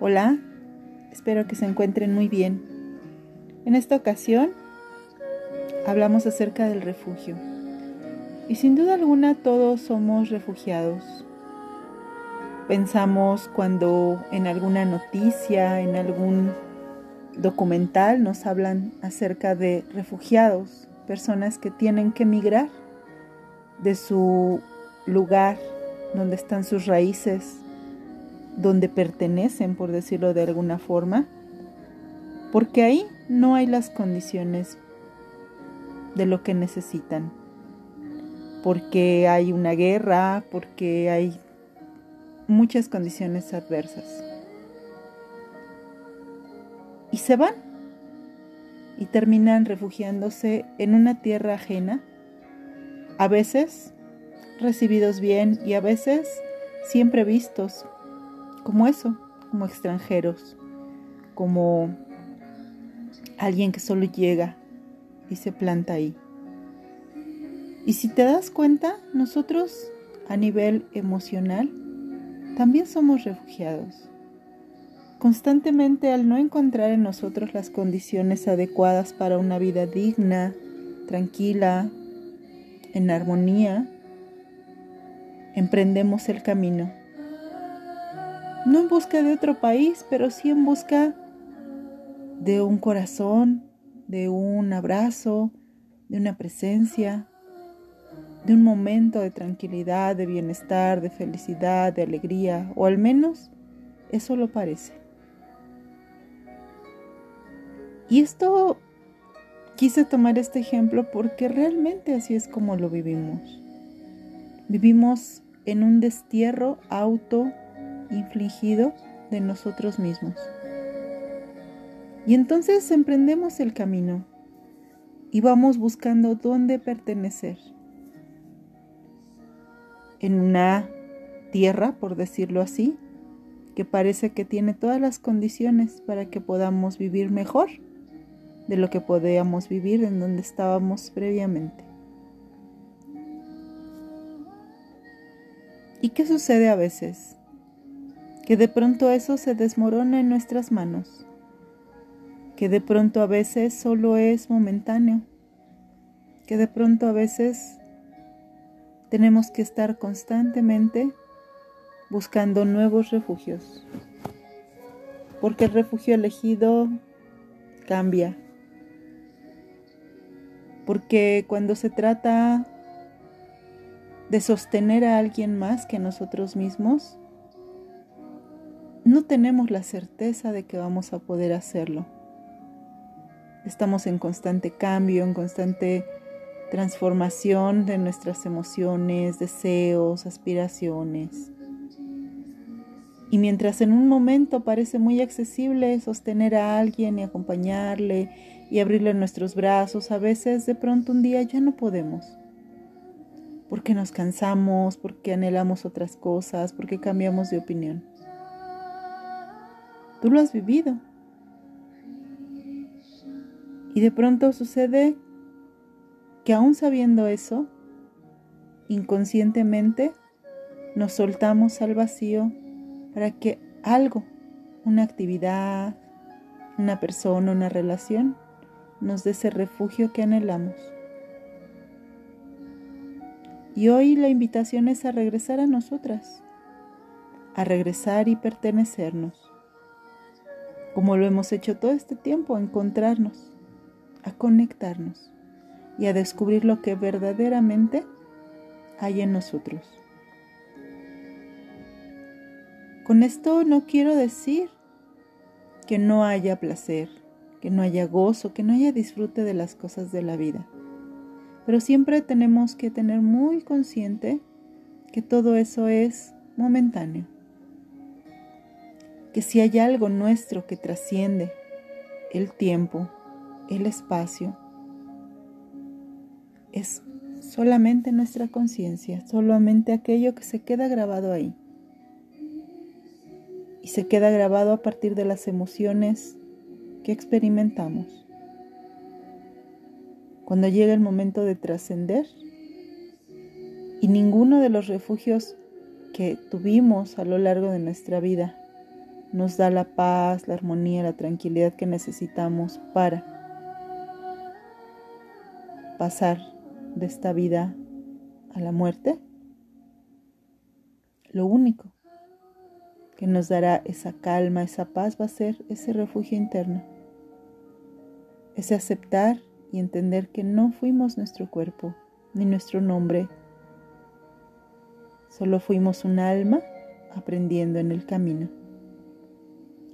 Hola, espero que se encuentren muy bien. En esta ocasión hablamos acerca del refugio. Y sin duda alguna todos somos refugiados. Pensamos cuando en alguna noticia, en algún documental nos hablan acerca de refugiados, personas que tienen que emigrar de su lugar donde están sus raíces, donde pertenecen, por decirlo de alguna forma, porque ahí no hay las condiciones de lo que necesitan, porque hay una guerra, porque hay muchas condiciones adversas. Y se van. Y terminan refugiándose en una tierra ajena, a veces recibidos bien y a veces siempre vistos como eso, como extranjeros, como alguien que solo llega y se planta ahí. Y si te das cuenta, nosotros a nivel emocional también somos refugiados. Constantemente al no encontrar en nosotros las condiciones adecuadas para una vida digna, tranquila, en armonía, emprendemos el camino. No en busca de otro país, pero sí en busca de un corazón, de un abrazo, de una presencia, de un momento de tranquilidad, de bienestar, de felicidad, de alegría, o al menos eso lo parece. Y esto quise tomar este ejemplo porque realmente así es como lo vivimos. Vivimos en un destierro auto infligido de nosotros mismos. Y entonces emprendemos el camino y vamos buscando dónde pertenecer. En una tierra, por decirlo así, que parece que tiene todas las condiciones para que podamos vivir mejor de lo que podíamos vivir en donde estábamos previamente. ¿Y qué sucede a veces? Que de pronto eso se desmorona en nuestras manos, que de pronto a veces solo es momentáneo, que de pronto a veces tenemos que estar constantemente buscando nuevos refugios, porque el refugio elegido cambia, porque cuando se trata de sostener a alguien más que nosotros mismos, no tenemos la certeza de que vamos a poder hacerlo. Estamos en constante cambio, en constante transformación de nuestras emociones, deseos, aspiraciones. Y mientras en un momento parece muy accesible sostener a alguien y acompañarle y abrirle nuestros brazos, a veces de pronto un día ya no podemos porque nos cansamos, porque anhelamos otras cosas, porque cambiamos de opinión. Tú lo has vivido. Y de pronto sucede que aún sabiendo eso, inconscientemente nos soltamos al vacío para que algo, una actividad, una persona, una relación, nos dé ese refugio que anhelamos. Y hoy la invitación es a regresar a nosotras, a regresar y pertenecernos, como lo hemos hecho todo este tiempo, a encontrarnos, a conectarnos y a descubrir lo que verdaderamente hay en nosotros. Con esto no quiero decir que no haya placer, que no haya gozo, que no haya disfrute de las cosas de la vida. Pero siempre tenemos que tener muy consciente que todo eso es momentáneo. Que si hay algo nuestro que trasciende el tiempo, el espacio, es solamente nuestra conciencia, solamente aquello que se queda grabado ahí. Y se queda grabado a partir de las emociones que experimentamos. Cuando llega el momento de trascender y ninguno de los refugios que tuvimos a lo largo de nuestra vida nos da la paz, la armonía, la tranquilidad que necesitamos para pasar de esta vida a la muerte, lo único que nos dará esa calma, esa paz va a ser ese refugio interno, ese aceptar y entender que no fuimos nuestro cuerpo ni nuestro nombre, solo fuimos un alma aprendiendo en el camino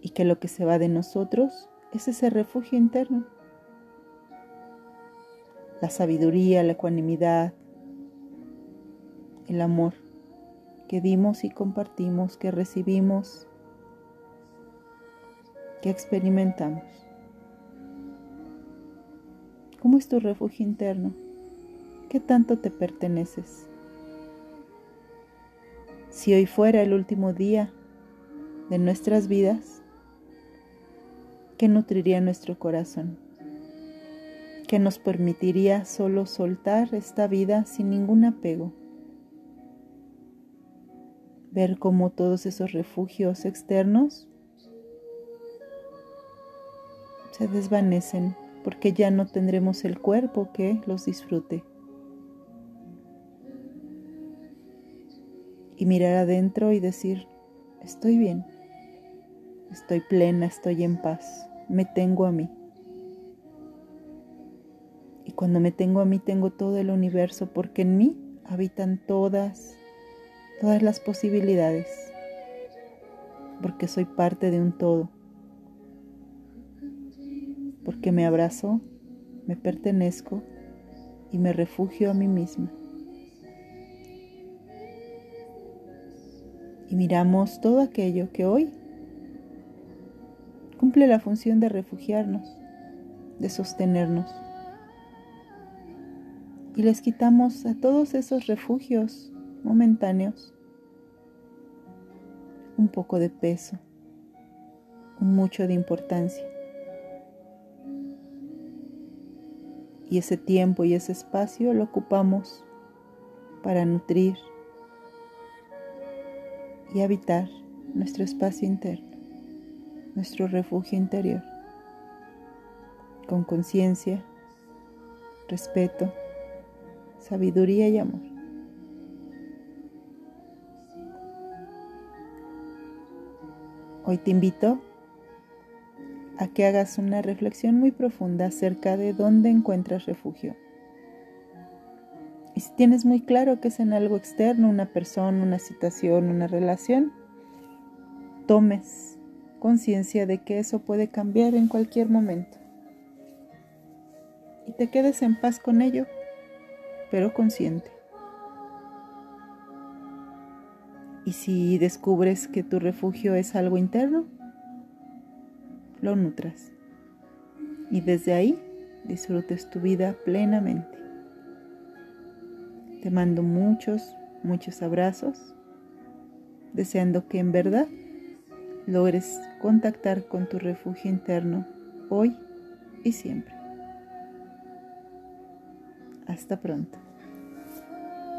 y que lo que se va de nosotros es ese refugio interno. La sabiduría, la ecuanimidad, el amor que dimos y compartimos, que recibimos, que experimentamos. ¿Cómo es tu refugio interno? ¿Qué tanto te perteneces? Si hoy fuera el último día de nuestras vidas, que nutriría nuestro corazón, que nos permitiría solo soltar esta vida sin ningún apego, ver cómo todos esos refugios externos se desvanecen porque ya no tendremos el cuerpo que los disfrute. Y mirar adentro y decir, estoy bien. Estoy plena, estoy en paz, me tengo a mí. Y cuando me tengo a mí, tengo todo el universo, porque en mí habitan todas, todas las posibilidades, porque soy parte de un todo, porque me abrazo, me pertenezco y me refugio a mí misma. Y miramos todo aquello que hoy cumple la función de refugiarnos, de sostenernos. Y les quitamos a todos esos refugios momentáneos un poco de peso, un mucho de importancia. Y ese tiempo y ese espacio lo ocupamos para nutrir y habitar nuestro espacio interno nuestro refugio interior, con conciencia, respeto, sabiduría y amor. Hoy te invito a que hagas una reflexión muy profunda acerca de dónde encuentras refugio. Y si tienes muy claro que es en algo externo, una persona, una situación, una relación, tomes conciencia de que eso puede cambiar en cualquier momento. Y te quedes en paz con ello, pero consciente. Y si descubres que tu refugio es algo interno, lo nutras. Y desde ahí disfrutes tu vida plenamente. Te mando muchos, muchos abrazos, deseando que en verdad logres contactar con tu refugio interno hoy y siempre. Hasta pronto.